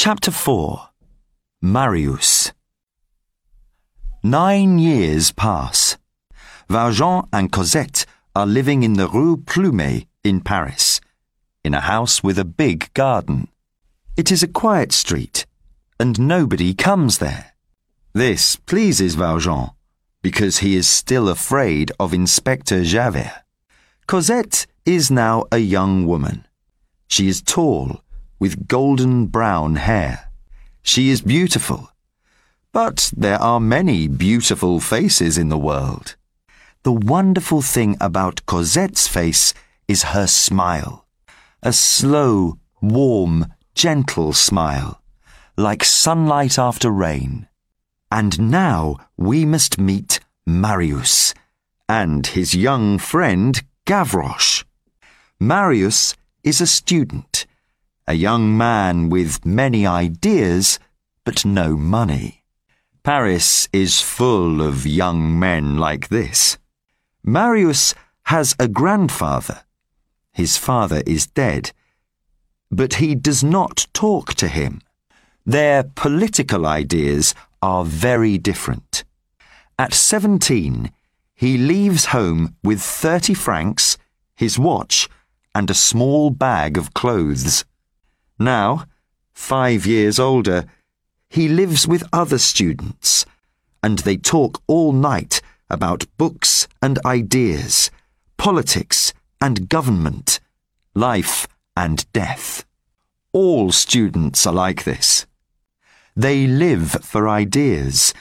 Chapter 4 Marius Nine years pass. Valjean and Cosette are living in the Rue Plumet in Paris, in a house with a big garden. It is a quiet street, and nobody comes there. This pleases Valjean, because he is still afraid of Inspector Javert. Cosette is now a young woman. She is tall, with golden brown hair. She is beautiful. But there are many beautiful faces in the world. The wonderful thing about Cosette's face is her smile. A slow, warm, gentle smile, like sunlight after rain. And now we must meet Marius and his young friend Gavroche. Marius is a student, a young man with many ideas but no money. Paris is full of young men like this. Marius has a grandfather. His father is dead, but he does not talk to him. Their political ideas are very different. At 17, he leaves home with 30 francs, his watch, and a small bag of clothes. Now, five years older, he lives with other students, and they talk all night about books and ideas, politics and government, life and death. All students are like this. They live for ideas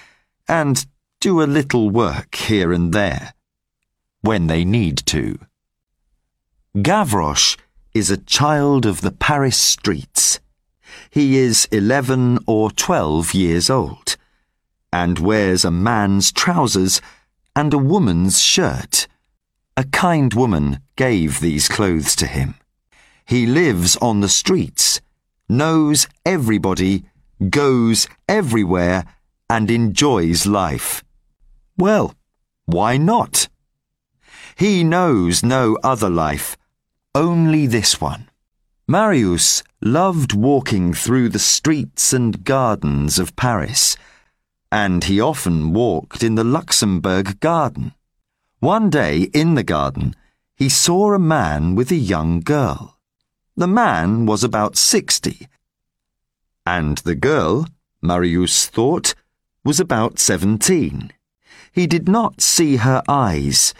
and do a little work here and there when they need to. Gavroche is a child of the Paris streets. He is 11 or 12 years old and wears a man's trousers and a woman's shirt. A kind woman gave these clothes to him. He lives on the streets, knows everybody, goes everywhere, and enjoys life. Well, why not? He knows no other life, only this one. Marius loved walking through the streets and gardens of Paris and he often walked in the Luxembourg garden. One day in the garden, he saw a man with a young girl. The man was about sixty, and the girl, Marius thought, was about seventeen. He did not see her eyes,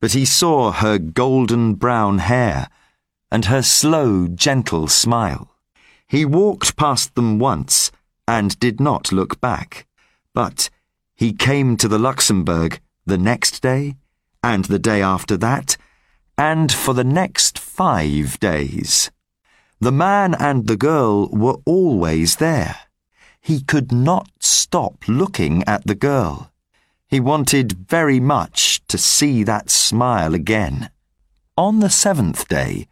but he saw her golden brown hair and her slow, gentle smile. He walked past them once and did not look back. But he came to the Luxembourg the next day, and the day after that, and for the next five days. The man and the girl were always there. He could not stop looking at the girl. He wanted very much to see that smile again. On the seventh day,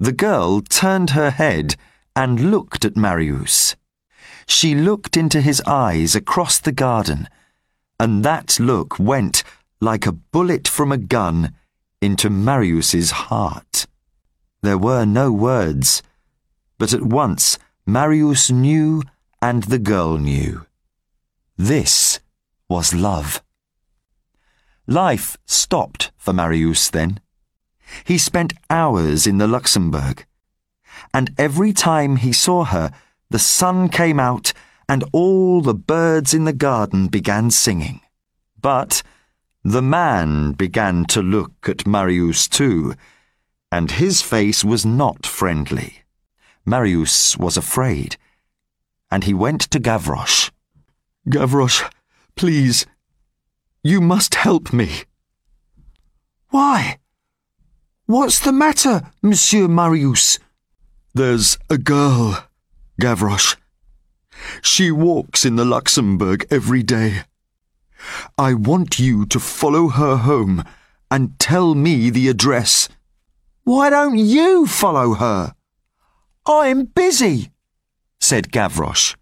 the girl turned her head and looked at Marius. She looked into his eyes across the garden, and that look went like a bullet from a gun into Marius's heart. There were no words, but at once Marius knew and the girl knew. This was love. Life stopped for Marius then. He spent hours in the Luxembourg, and every time he saw her, the sun came out and all the birds in the garden began singing. But the man began to look at Marius too, and his face was not friendly. Marius was afraid, and he went to Gavroche. Gavroche, please, you must help me. Why? What's the matter, Monsieur Marius? There's a girl. Gavroche. She walks in the Luxembourg every day. I want you to follow her home and tell me the address. Why don't you follow her? I'm busy, said Gavroche.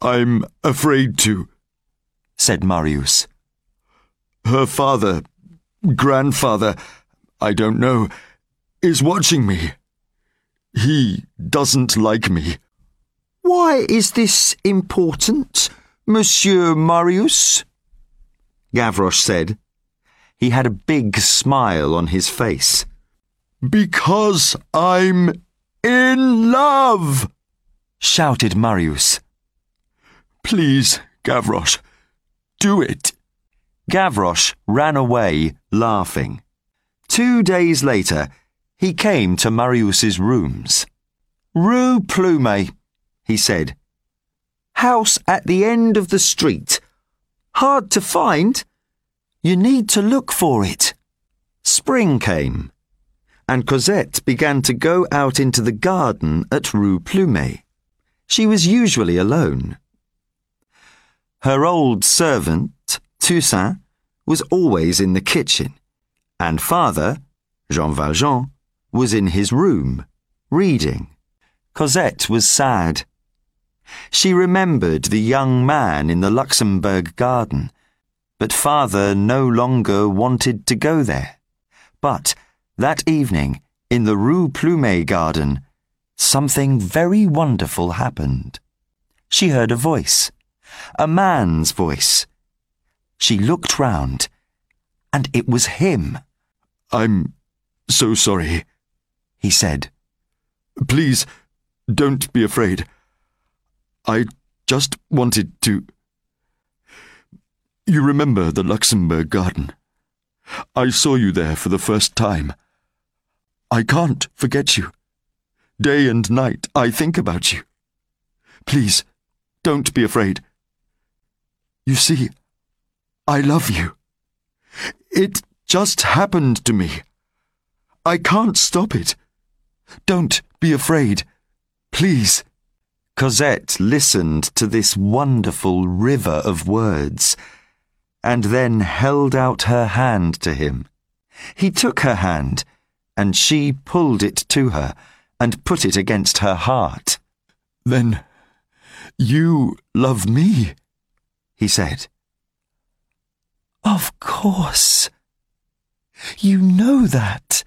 I'm afraid to, said Marius. Her father, grandfather, I don't know, is watching me. He doesn't like me. Why is this important, Monsieur Marius? Gavroche said. He had a big smile on his face. Because I'm in love, shouted Marius. Please, Gavroche, do it. Gavroche ran away, laughing. Two days later, he came to Marius's rooms. Rue Plumet, he said. House at the end of the street. Hard to find. You need to look for it. Spring came, and Cosette began to go out into the garden at Rue Plumet. She was usually alone. Her old servant, Toussaint, was always in the kitchen, and father, Jean Valjean, was in his room, reading. Cosette was sad. She remembered the young man in the Luxembourg garden, but father no longer wanted to go there. But that evening, in the Rue Plumet garden, something very wonderful happened. She heard a voice, a man's voice. She looked round, and it was him. I'm so sorry, he said. Please, don't be afraid. I just wanted to. You remember the Luxembourg garden? I saw you there for the first time. I can't forget you. Day and night I think about you. Please, don't be afraid. You see, I love you. It just happened to me. I can't stop it. Don't be afraid. Please. Cosette listened to this wonderful river of words and then held out her hand to him. He took her hand and she pulled it to her and put it against her heart. Then you love me, he said. Of course. You know that.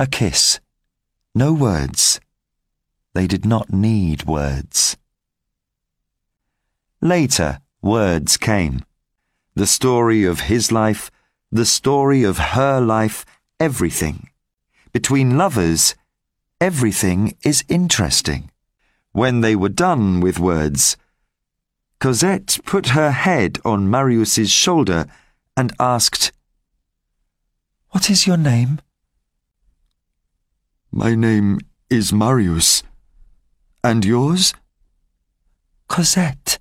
A kiss. No words. They did not need words. Later, words came. The story of his life, the story of her life, everything. Between lovers, everything is interesting. When they were done with words, Cosette put her head on Marius's shoulder and asked, What is your name? My name is Marius. And yours? Cosette.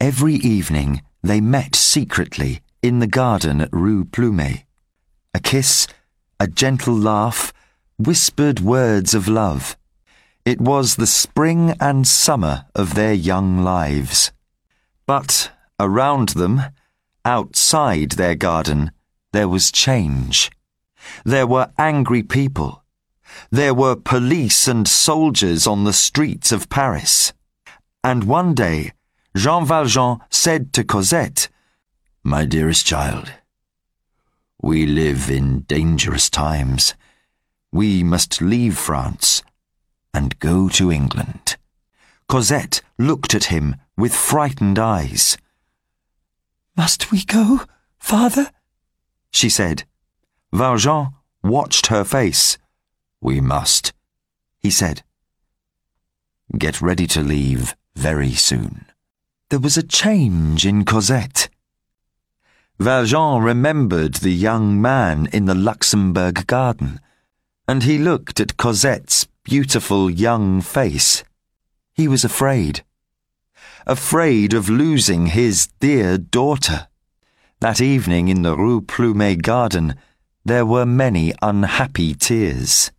Every evening they met secretly in the garden at Rue Plumet. A kiss, a gentle laugh, whispered words of love. It was the spring and summer of their young lives. But around them, outside their garden, there was change. There were angry people there were police and soldiers on the streets of Paris. And one day, Jean Valjean said to Cosette, My dearest child, we live in dangerous times. We must leave France and go to England. Cosette looked at him with frightened eyes. Must we go, father? she said. Valjean watched her face. We must, he said. Get ready to leave very soon. There was a change in Cosette. Valjean remembered the young man in the Luxembourg garden, and he looked at Cosette's beautiful young face. He was afraid. Afraid of losing his dear daughter. That evening in the Rue Plumet garden, there were many unhappy tears.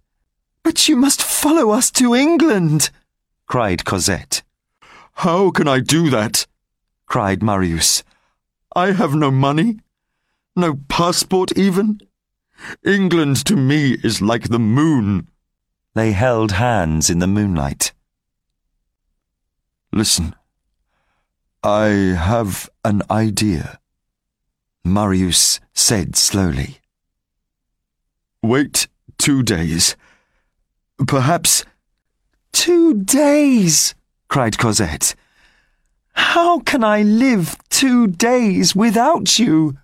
But you must follow us to England, cried Cosette. How can I do that? cried Marius. I have no money, no passport even. England to me is like the moon. They held hands in the moonlight. Listen, I have an idea, Marius said slowly. Wait two days Perhaps Two days, cried Cosette. How can I live two days without you?